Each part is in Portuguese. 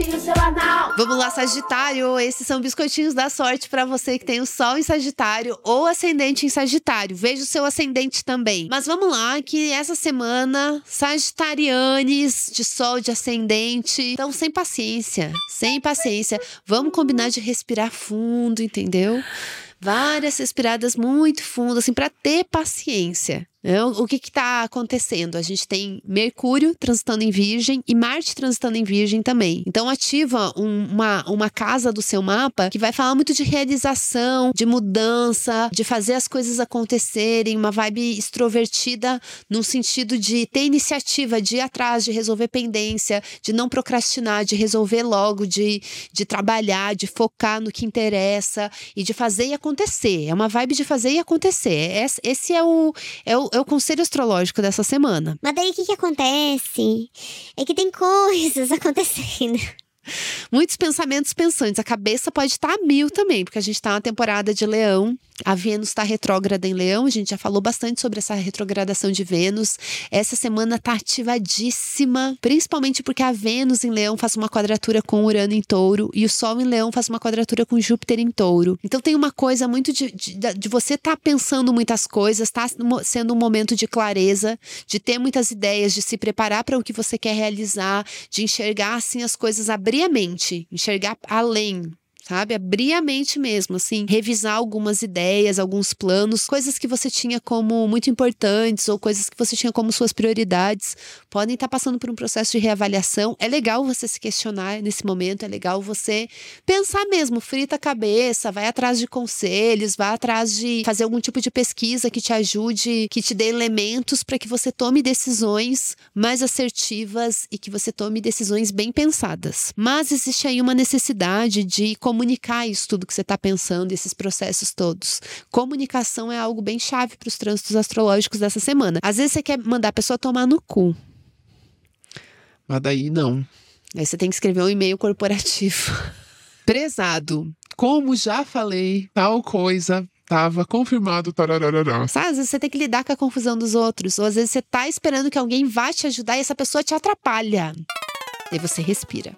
horoscopinho semanal. Vamos lá, Sagitário. Esses são biscoitinhos da sorte para você que tem o Sol em Sagitário ou ascendente em Sagitário. Veja o seu ascendente também. Mas vamos lá, que essa semana, Sagitarianes de Sol, de ascendente, então sem paciência, sem paciência. Vamos combinar de respirar fundo, entendeu? Várias respiradas muito fundas, assim, para ter paciência. Né? O que está acontecendo? A gente tem Mercúrio transitando em Virgem e Marte transitando em Virgem também. Então, ativa um, uma, uma casa do seu mapa que vai falar muito de realização, de mudança, de fazer as coisas acontecerem, uma vibe extrovertida no sentido de ter iniciativa, de ir atrás, de resolver pendência, de não procrastinar, de resolver logo, de, de trabalhar, de focar no que interessa e de fazer e acontecer. É uma vibe de fazer e acontecer. Esse é o, é o, é o conselho astrológico dessa semana. Mas daí o que, que acontece? É que tem coisas acontecendo. Muitos pensamentos pensantes. A cabeça pode estar a mil também, porque a gente está na temporada de leão. A Vênus está retrógrada em Leão, a gente já falou bastante sobre essa retrogradação de Vênus. Essa semana está ativadíssima, principalmente porque a Vênus em Leão faz uma quadratura com Urano em Touro e o Sol em Leão faz uma quadratura com Júpiter em Touro. Então tem uma coisa muito de, de, de você estar tá pensando muitas coisas, está sendo um momento de clareza, de ter muitas ideias, de se preparar para o que você quer realizar, de enxergar assim as coisas, abrir a mente, enxergar além, sabe? Abrir a mente mesmo, assim, revisar algumas ideias, alguns planos, coisas que você tinha como muito importantes ou coisas que você tinha como suas prioridades, podem estar passando por um processo de reavaliação. É legal você se questionar nesse momento, é legal você pensar mesmo, frita a cabeça, vai atrás de conselhos, vai atrás de fazer algum tipo de pesquisa que te ajude, que te dê elementos para que você tome decisões mais assertivas e que você tome decisões bem pensadas. Mas existe aí uma necessidade de comunicar isso tudo que você está pensando, esses processos todos. Comunicação é algo bem chave para os trânsitos astrológicos dessa semana. Às vezes você quer mandar a pessoa tomar no cu. Mas daí não. Aí você tem que escrever um e-mail corporativo. Prezado, como já falei, tal coisa Tava confirmado. Tarararará. Sabe, às vezes você tem que lidar com a confusão dos outros. Ou às vezes você tá esperando que alguém vá te ajudar e essa pessoa te atrapalha. E você respira.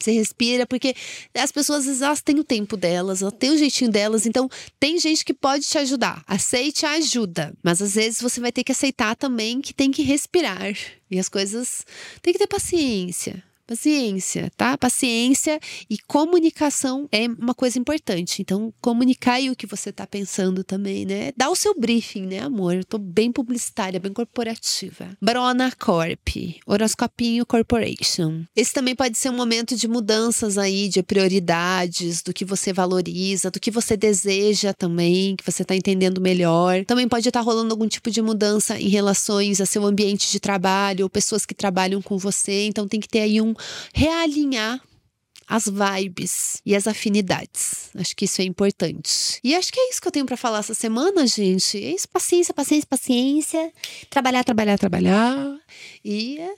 Você respira, porque as pessoas elas têm o tempo delas, elas têm o jeitinho delas, então tem gente que pode te ajudar. Aceite a ajuda, mas às vezes você vai ter que aceitar também que tem que respirar. E as coisas tem que ter paciência. Paciência, tá? Paciência e comunicação é uma coisa importante. Então, comunicar aí o que você tá pensando também, né? Dá o seu briefing, né, amor? Eu tô bem publicitária, bem corporativa. Brona Corp, Horoscopinho Corporation. Esse também pode ser um momento de mudanças aí, de prioridades, do que você valoriza, do que você deseja também, que você tá entendendo melhor. Também pode estar tá rolando algum tipo de mudança em relações a seu ambiente de trabalho, ou pessoas que trabalham com você. Então, tem que ter aí um realinhar as vibes e as afinidades. Acho que isso é importante. E acho que é isso que eu tenho para falar essa semana, gente. É isso, paciência, paciência, paciência. Trabalhar, trabalhar, trabalhar. E é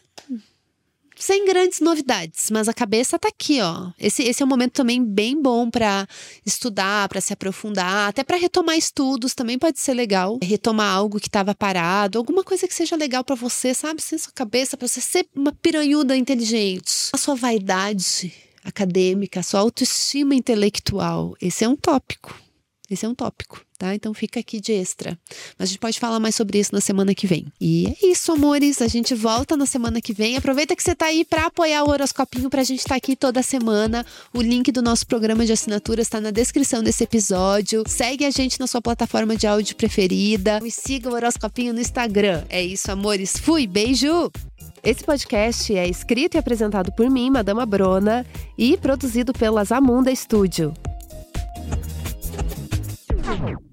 sem grandes novidades, mas a cabeça tá aqui, ó. Esse, esse é um momento também bem bom para estudar, para se aprofundar, até para retomar estudos também pode ser legal. Retomar algo que estava parado, alguma coisa que seja legal para você, sabe? Sem sua cabeça, para você ser uma piranhuda inteligente. A sua vaidade acadêmica, a sua autoestima intelectual, esse é um tópico. Esse é um tópico, tá? Então fica aqui de extra. Mas a gente pode falar mais sobre isso na semana que vem. E é isso, amores. A gente volta na semana que vem. Aproveita que você tá aí para apoiar o horoscopinho pra gente estar tá aqui toda semana. O link do nosso programa de assinatura está na descrição desse episódio. Segue a gente na sua plataforma de áudio preferida. E siga o horoscopinho no Instagram. É isso, amores. Fui, beijo! Esse podcast é escrito e apresentado por mim, Madama Brona, e produzido pela Zamunda Studio. Thank you.